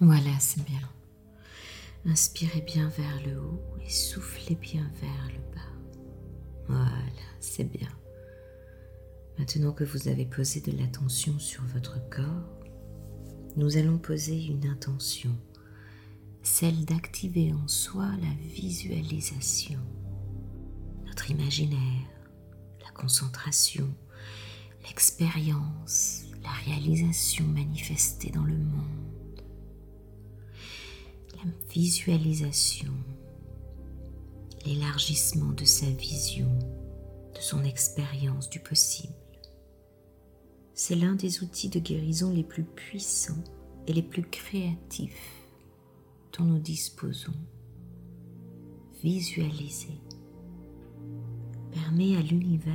Voilà, c'est bien. Inspirez bien vers le haut et soufflez bien vers le bas. Voilà, c'est bien. Maintenant que vous avez posé de l'attention sur votre corps, nous allons poser une intention, celle d'activer en soi la visualisation, notre imaginaire, la concentration, l'expérience, la réalisation manifestée dans le monde, visualisation, l'élargissement de sa vision, de son expérience du possible c'est l'un des outils de guérison les plus puissants et les plus créatifs dont nous disposons. Visualiser permet à l'univers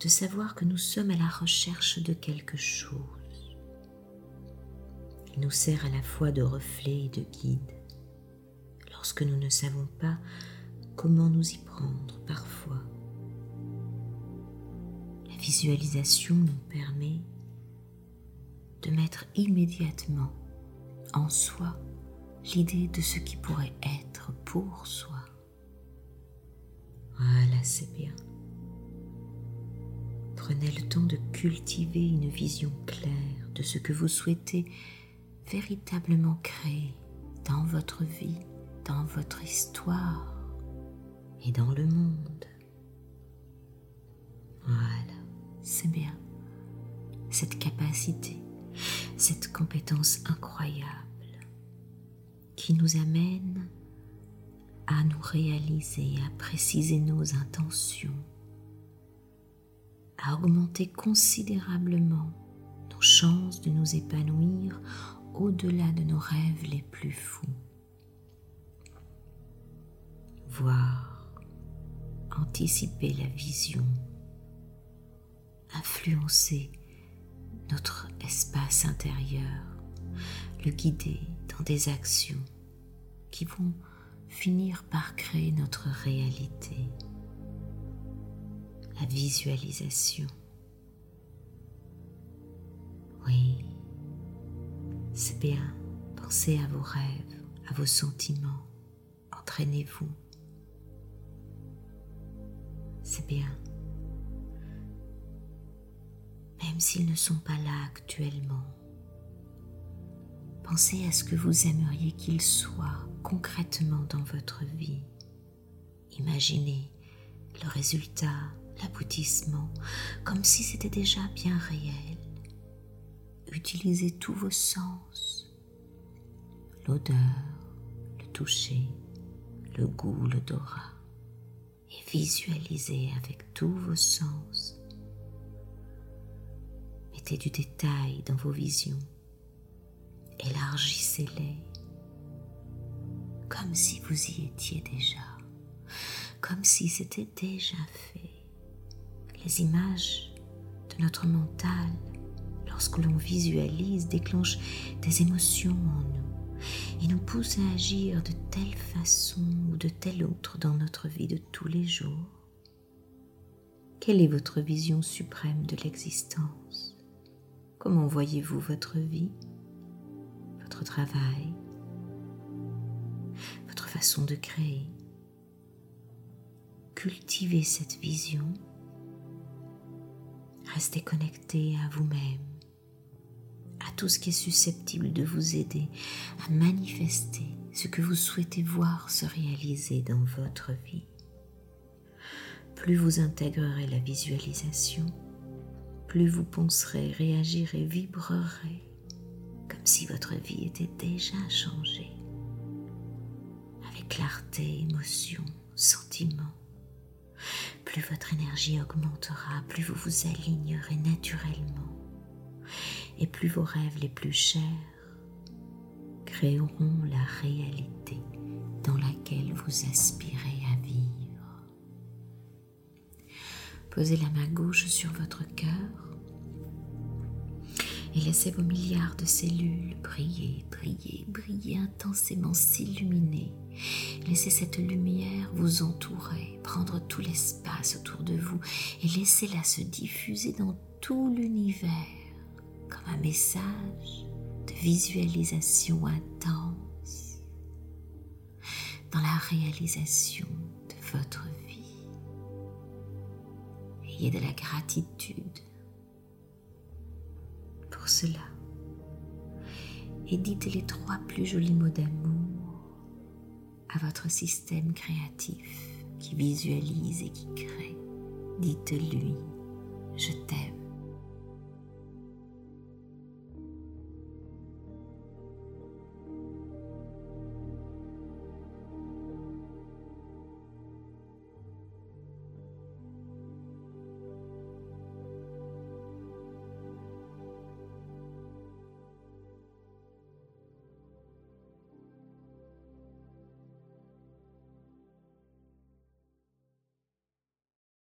de savoir que nous sommes à la recherche de quelque chose. Nous sert à la fois de reflet et de guide lorsque nous ne savons pas comment nous y prendre parfois visualisation nous permet de mettre immédiatement en soi l'idée de ce qui pourrait être pour soi. Voilà, c'est bien. Prenez le temps de cultiver une vision claire de ce que vous souhaitez véritablement créer dans votre vie, dans votre histoire et dans le monde. Voilà c'est bien. Cette capacité, cette compétence incroyable qui nous amène à nous réaliser, à préciser nos intentions, à augmenter considérablement nos chances de nous épanouir au-delà de nos rêves les plus fous. Voir, anticiper la vision influencer notre espace intérieur, le guider dans des actions qui vont finir par créer notre réalité. La visualisation. Bien. Pensez à vos rêves, à vos sentiments. Entraînez-vous. C'est bien même s'ils ne sont pas là actuellement. Pensez à ce que vous aimeriez qu'ils soient concrètement dans votre vie. Imaginez le résultat, l'aboutissement, comme si c'était déjà bien réel. Utilisez tous vos sens, l'odeur, le toucher, le goût, l'odorat, et visualisez avec tous vos sens. Mettez du détail dans vos visions. Élargissez-les. Comme si vous y étiez déjà, comme si c'était déjà fait. Les images de notre mental, lorsque l'on visualise, déclenchent des émotions en nous et nous poussent à agir de telle façon ou de telle autre dans notre vie de tous les jours. Quelle est votre vision suprême de l'existence? Comment voyez-vous votre vie, votre travail, votre façon de créer? Cultivez cette vision. Restez connecté à vous-même, à tout ce qui est susceptible de vous aider à manifester ce que vous souhaitez voir se réaliser dans votre vie. Plus vous intégrerez la visualisation, plus vous penserez, réagirez, vibrerez comme si votre vie était déjà changée, avec clarté, émotion, sentiment. Plus votre énergie augmentera, plus vous vous alignerez naturellement, et plus vos rêves les plus chers créeront la réalité dans laquelle vous aspirez à vivre. Posez la main gauche sur votre cœur et laissez vos milliards de cellules briller, briller, briller intensément, s'illuminer. Laissez cette lumière vous entourer, prendre tout l'espace autour de vous et laissez-la se diffuser dans tout l'univers comme un message de visualisation intense dans la réalisation de votre vie. Ayez de la gratitude pour cela et dites les trois plus jolis mots d'amour à votre système créatif qui visualise et qui crée. Dites-lui, je t'aime.